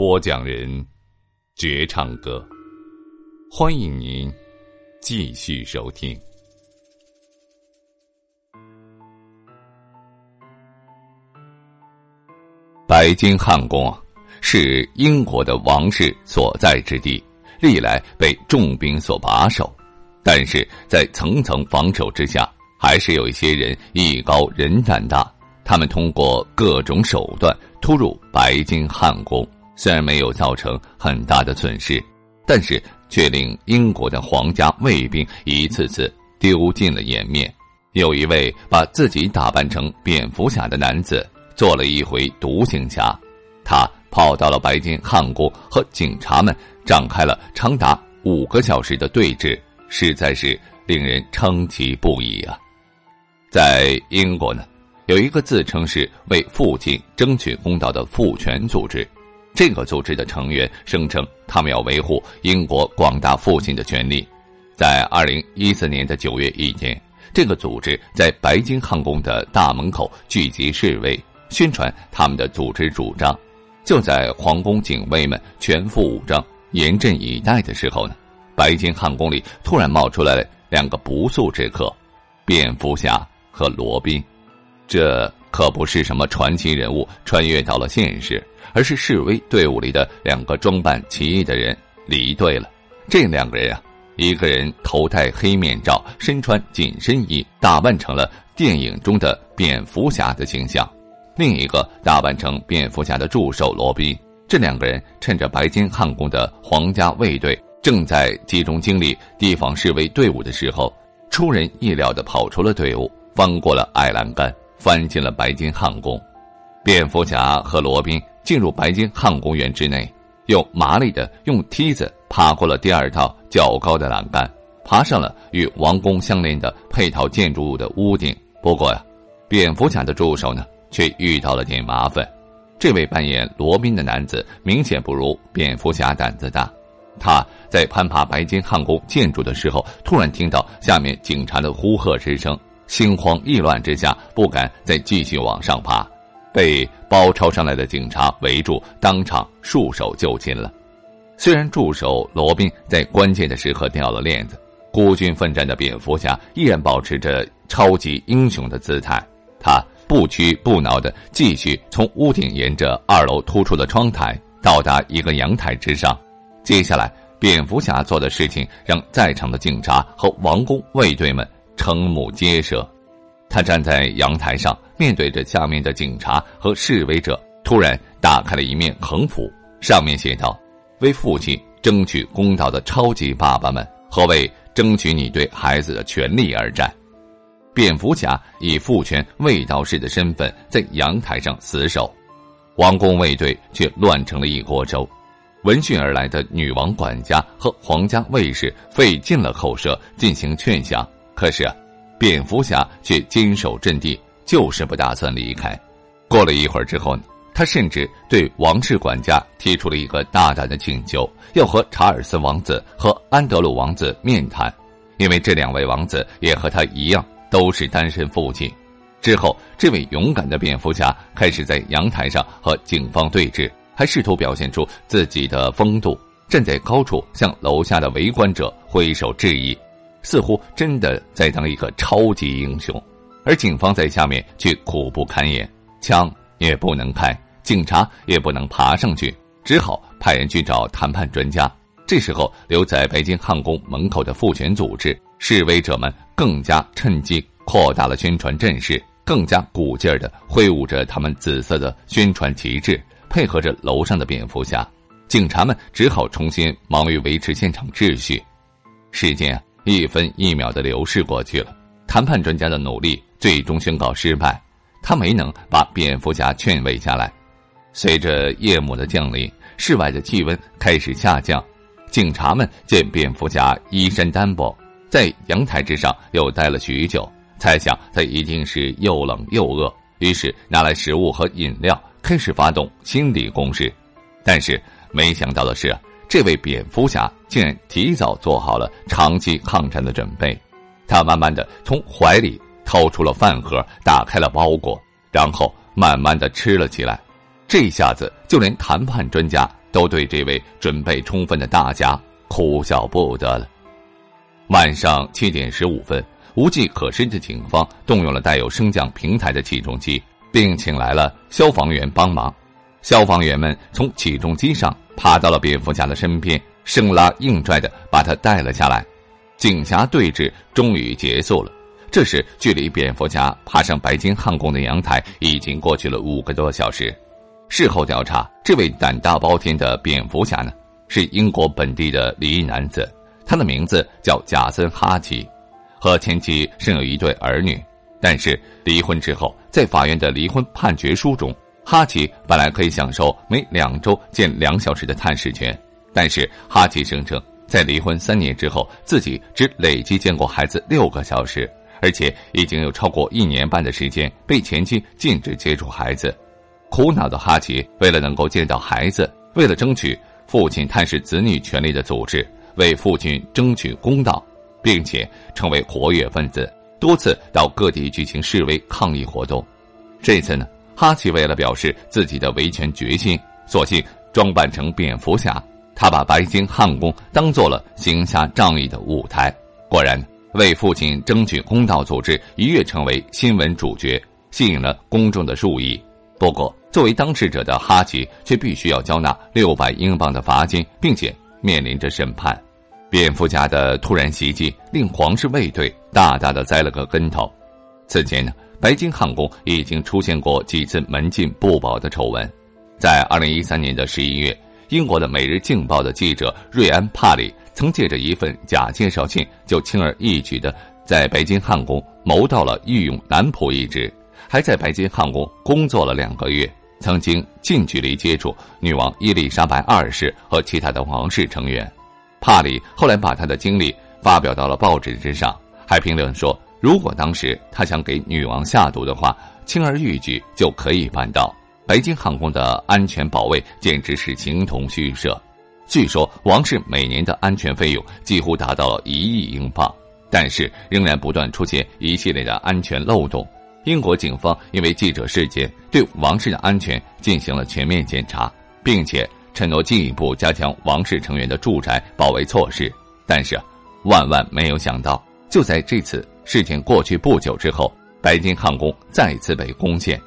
播讲人：绝唱歌。欢迎您继续收听。白金汉宫，是英国的王室所在之地，历来被重兵所把守。但是在层层防守之下，还是有一些人艺高人胆大，他们通过各种手段突入白金汉宫。虽然没有造成很大的损失，但是却令英国的皇家卫兵一次次丢尽了颜面。有一位把自己打扮成蝙蝠侠的男子，做了一回独行侠。他跑到了白金汉宫，和警察们展开了长达五个小时的对峙，实在是令人称奇不已啊！在英国呢，有一个自称是为父亲争取公道的父权组织。这个组织的成员声称，他们要维护英国广大父亲的权利。在二零一四年的九月一天，这个组织在白金汉宫的大门口聚集示威，宣传他们的组织主张。就在皇宫警卫们全副武装、严阵以待的时候呢，白金汉宫里突然冒出来了两个不速之客——蝙蝠侠和罗宾。这可不是什么传奇人物穿越到了现实。而是示威队伍里的两个装扮奇异的人离队了。这两个人啊，一个人头戴黑面罩，身穿紧身衣，打扮成了电影中的蝙蝠侠的形象；另一个打扮成蝙蝠侠的助手罗宾。这两个人趁着白金汉宫的皇家卫队正在集中精力提防示威队伍的时候，出人意料的跑出了队伍，翻过了矮栏杆，翻进了白金汉宫。蝙蝠侠和罗宾。进入白金汉公园之内，又麻利的用梯子爬过了第二道较高的栏杆，爬上了与王宫相连的配套建筑物的屋顶。不过呀，蝙蝠侠的助手呢，却遇到了点麻烦。这位扮演罗宾的男子明显不如蝙蝠侠胆子大。他在攀爬白金汉宫建筑的时候，突然听到下面警察的呼喝之声，心慌意乱之下，不敢再继续往上爬。被包抄上来的警察围住，当场束手就擒了。虽然助手罗宾在关键的时刻掉了链子，孤军奋战的蝙蝠侠依然保持着超级英雄的姿态。他不屈不挠的继续从屋顶沿着二楼突出的窗台到达一个阳台之上。接下来，蝙蝠侠做的事情让在场的警察和王宫卫队们瞠目结舌。他站在阳台上，面对着下面的警察和示威者，突然打开了一面横幅，上面写道：“为父亲争取公道的超级爸爸们，和为争取你对孩子的权利而战。”蝙蝠侠以父权卫道士的身份在阳台上死守，王宫卫队却乱成了一锅粥。闻讯而来的女王管家和皇家卫士费尽了口舌进行劝降，可是啊。蝙蝠侠却坚守阵地，就是不打算离开。过了一会儿之后，他甚至对王室管家提出了一个大胆的请求，要和查尔斯王子和安德鲁王子面谈，因为这两位王子也和他一样都是单身父亲。之后，这位勇敢的蝙蝠侠开始在阳台上和警方对峙，还试图表现出自己的风度，站在高处向楼下的围观者挥手致意。似乎真的在当一个超级英雄，而警方在下面却苦不堪言，枪也不能开，警察也不能爬上去，只好派人去找谈判专家。这时候，留在北京汉宫门口的复权组织示威者们更加趁机扩大了宣传阵势，更加鼓劲儿的挥舞着他们紫色的宣传旗帜，配合着楼上的蝙蝠侠。警察们只好重新忙于维持现场秩序。时间一分一秒的流逝过去了，谈判专家的努力最终宣告失败，他没能把蝙蝠侠劝慰下来。随着夜幕的降临，室外的气温开始下降。警察们见蝙蝠侠衣衫单薄，在阳台之上又待了许久，猜想他一定是又冷又饿，于是拿来食物和饮料，开始发动心理攻势。但是没想到的是，这位蝙蝠侠竟然提早做好了长期抗战的准备。他慢慢的从怀里掏出了饭盒，打开了包裹，然后慢慢的吃了起来。这下子，就连谈判专家。都对这位准备充分的大家哭笑不得了。晚上七点十五分，无计可施的警方动用了带有升降平台的起重机，并请来了消防员帮忙。消防员们从起重机上爬到了蝙蝠侠的身边，生拉硬拽的把他带了下来。警侠对峙终于结束了。这时，距离蝙蝠侠爬上白金汉宫的阳台已经过去了五个多小时。事后调查，这位胆大包天的蝙蝠侠呢，是英国本地的离异男子，他的名字叫贾森·哈奇，和前妻生有一对儿女。但是离婚之后，在法院的离婚判决书中，哈奇本来可以享受每两周见两小时的探视权，但是哈奇声称，在离婚三年之后，自己只累计见过孩子六个小时，而且已经有超过一年半的时间被前妻禁止接触孩子。苦恼的哈奇为了能够见到孩子，为了争取父亲探视子女权利的组织，为父亲争取公道，并且成为活跃分子，多次到各地举行示威抗议活动。这次呢，哈奇为了表示自己的维权决心，索性装扮成蝙蝠侠。他把白金汉宫当做了行侠仗义的舞台。果然，为父亲争取公道组织一跃成为新闻主角，吸引了公众的注意。不过，作为当事者的哈奇却必须要交纳六百英镑的罚金，并且面临着审判。蝙蝠侠的突然袭击令皇室卫队大大的栽了个跟头。此前呢，白金汉宫已经出现过几次门禁不保的丑闻。在二零一三年的十一月，英国的《每日镜报》的记者瑞安·帕里曾借着一份假介绍信，就轻而易举的在白金汉宫谋到了御用男仆一职。还在白金汉宫工作了两个月，曾经近距离接触女王伊丽莎白二世和其他的王室成员。帕里后来把他的经历发表到了报纸之上，还评论说：“如果当时他想给女王下毒的话，轻而易举就可以办到。白金汉宫的安全保卫简直是形同虚设。据说王室每年的安全费用几乎达到了一亿英镑，但是仍然不断出现一系列的安全漏洞。”英国警方因为记者事件对王室的安全进行了全面检查，并且承诺进一步加强王室成员的住宅保卫措施。但是，万万没有想到，就在这次事件过去不久之后，白金汉宫再次被攻陷。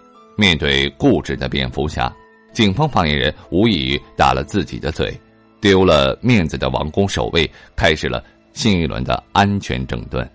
面对固执的蝙蝠侠，警方发言人无异于打了自己的嘴。丢了面子的王宫守卫开始了新一轮的安全整顿。